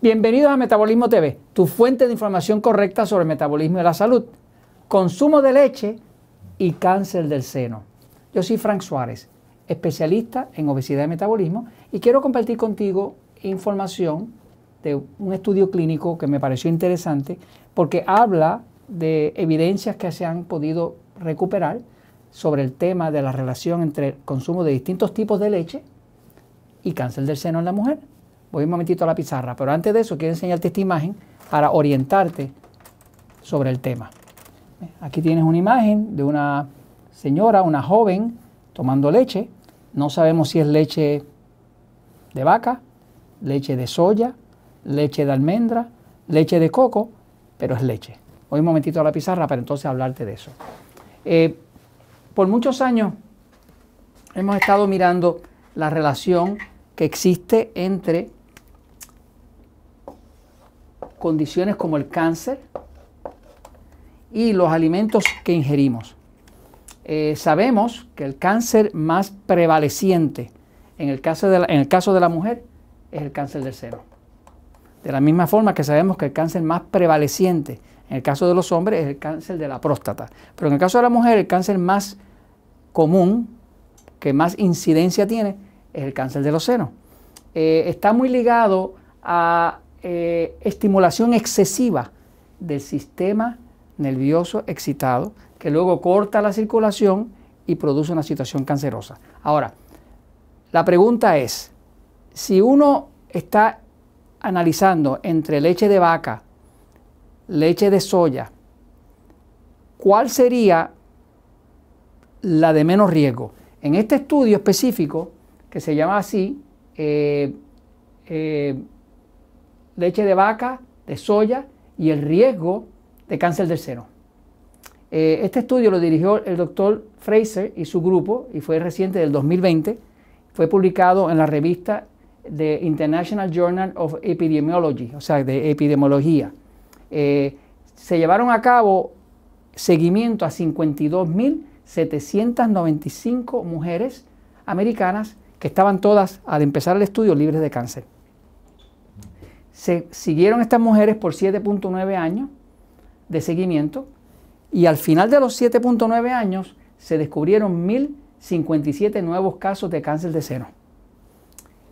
Bienvenidos a Metabolismo TV, tu fuente de información correcta sobre el metabolismo y la salud, consumo de leche y cáncer del seno. Yo soy Frank Suárez, especialista en obesidad y metabolismo, y quiero compartir contigo información de un estudio clínico que me pareció interesante porque habla de evidencias que se han podido recuperar sobre el tema de la relación entre el consumo de distintos tipos de leche y cáncer del seno en la mujer. Voy un momentito a la pizarra, pero antes de eso quiero enseñarte esta imagen para orientarte sobre el tema. Aquí tienes una imagen de una señora, una joven, tomando leche. No sabemos si es leche de vaca, leche de soya, leche de almendra, leche de coco, pero es leche. Voy un momentito a la pizarra para entonces hablarte de eso. Eh, por muchos años hemos estado mirando la relación que existe entre condiciones como el cáncer y los alimentos que ingerimos. Eh, sabemos que el cáncer más prevaleciente en el, caso de la, en el caso de la mujer es el cáncer del seno. De la misma forma que sabemos que el cáncer más prevaleciente en el caso de los hombres es el cáncer de la próstata. Pero en el caso de la mujer el cáncer más común, que más incidencia tiene, es el cáncer de los senos. Eh, está muy ligado a eh, estimulación excesiva del sistema nervioso excitado, que luego corta la circulación y produce una situación cancerosa. Ahora, la pregunta es, si uno está analizando entre leche de vaca, leche de soya, ¿cuál sería la de menos riesgo? En este estudio específico, que se llama así, eh, leche de vaca, de soya y el riesgo de cáncer del seno. Eh, este estudio lo dirigió el doctor Fraser y su grupo y fue reciente del 2020. Fue publicado en la revista de International Journal of Epidemiology, o sea, de epidemiología. Eh, se llevaron a cabo seguimiento a 52.795 mujeres americanas que estaban todas, al empezar el estudio, libres de cáncer. Se siguieron estas mujeres por 7.9 años de seguimiento y al final de los 7.9 años se descubrieron 1.057 nuevos casos de cáncer de seno.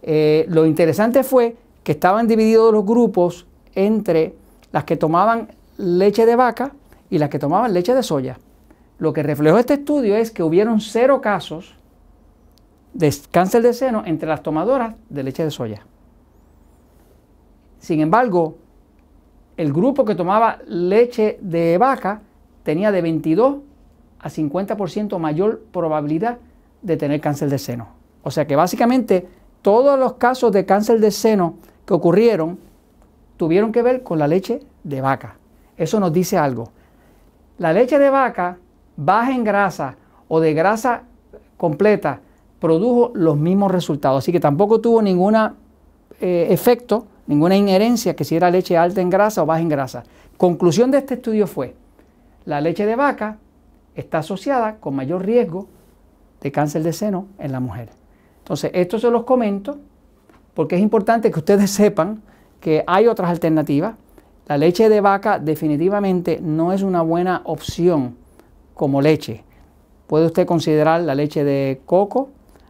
Eh, lo interesante fue que estaban divididos los grupos entre las que tomaban leche de vaca y las que tomaban leche de soya. Lo que reflejó este estudio es que hubieron cero casos de cáncer de seno entre las tomadoras de leche de soya. Sin embargo, el grupo que tomaba leche de vaca tenía de 22 a 50% mayor probabilidad de tener cáncer de seno. O sea que básicamente todos los casos de cáncer de seno que ocurrieron tuvieron que ver con la leche de vaca. Eso nos dice algo. La leche de vaca baja en grasa o de grasa completa produjo los mismos resultados. Así que tampoco tuvo ningún eh, efecto ninguna inherencia que si era leche alta en grasa o baja en grasa. Conclusión de este estudio fue, la leche de vaca está asociada con mayor riesgo de cáncer de seno en la mujer. Entonces, esto se los comento porque es importante que ustedes sepan que hay otras alternativas. La leche de vaca definitivamente no es una buena opción como leche. Puede usted considerar la leche de coco,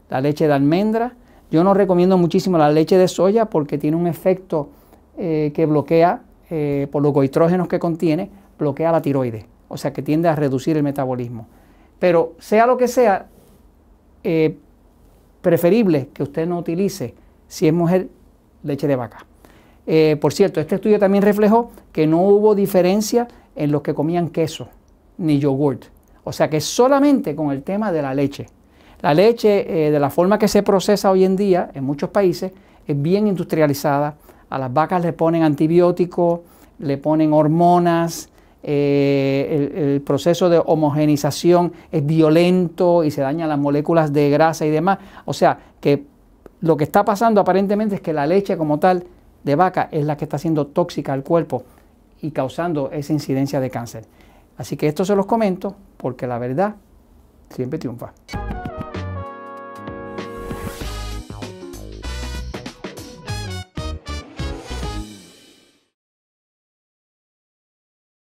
la leche de almendra, yo no recomiendo muchísimo la leche de soya porque tiene un efecto eh, que bloquea, eh, por los goitrógenos que contiene, bloquea la tiroides, o sea que tiende a reducir el metabolismo. Pero sea lo que sea, eh, preferible que usted no utilice, si es mujer, leche de vaca. por cierto, este estudio también reflejó que no hubo diferencia en los que comían queso ni yogurt. O sea que solamente con el tema de la leche. La leche, eh, de la forma que se procesa hoy en día en muchos países, es bien industrializada. A las vacas le ponen antibióticos, le ponen hormonas, eh, el, proceso de homogenización es violento y se dañan las moléculas de grasa y demás. O sea, que lo que está pasando aparentemente es que la leche como tal de vaca es la que está siendo tóxica al cuerpo y causando esa incidencia de cáncer. Así que esto se los comento porque la verdad siempre triunfa.